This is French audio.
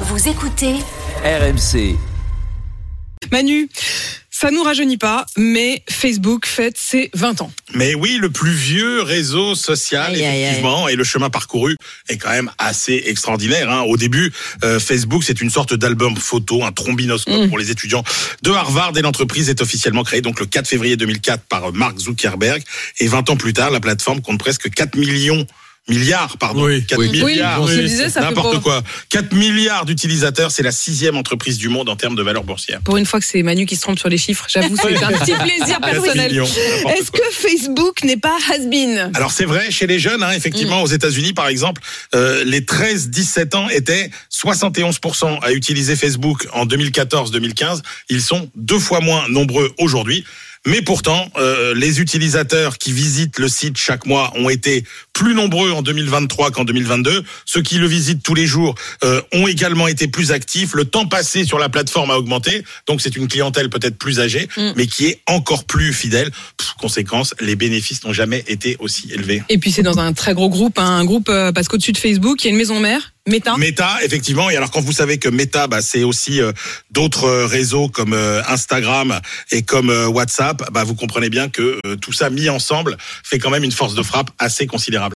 Vous écoutez RMC. Manu, ça nous rajeunit pas, mais Facebook fête ses 20 ans. Mais oui, le plus vieux réseau social, Aïe, aïe, effectivement, et le chemin parcouru est quand même assez extraordinaire. Hein. Au début, euh, Facebook, c'est une sorte d'album photo, un trombinoscope Mm. pour les étudiants de Harvard, et l'entreprise est officiellement créée donc le 4 février 2004 par Mark Zuckerberg. Et 20 ans plus tard, la plateforme compte presque 4 millions milliards, pardon, Oui, 4 oui. milliards, Oui, fait n'importe quoi, 4 milliards d'utilisateurs, c'est la sixième entreprise du monde en termes de valeur boursière. Pour une fois que c'est Manu qui se trompe sur les chiffres, j'avoue, c'est un petit plaisir Ah, personnel. Est-ce que Facebook n'est pas has-been Alors c'est vrai chez les jeunes, hein, effectivement, aux États-Unis par exemple, euh, les 13-17 ans étaient 71% à utiliser Facebook en 2014-2015. Ils sont deux fois moins nombreux aujourd'hui. Mais pourtant, euh, les utilisateurs qui visitent le site chaque mois ont été plus nombreux en 2023 qu'en 2022. Ceux qui le visitent tous les jours euh, ont également été plus actifs. Le temps passé sur la plateforme a augmenté. Donc c'est une clientèle peut-être plus âgée, Mm. mais qui est encore plus fidèle. Conséquence, les bénéfices n'ont jamais été aussi élevés. Et puis c'est dans un très gros groupe, hein, un groupe euh, parce qu'au-dessus de Facebook, il y a une maison mère, Meta. Meta, effectivement. Et alors, quand vous savez que Meta, bah, c'est aussi euh, d'autres euh, réseaux comme euh, Instagram et comme euh, WhatsApp, bah, vous comprenez bien que tout ça mis ensemble fait quand même une force de frappe assez considérable.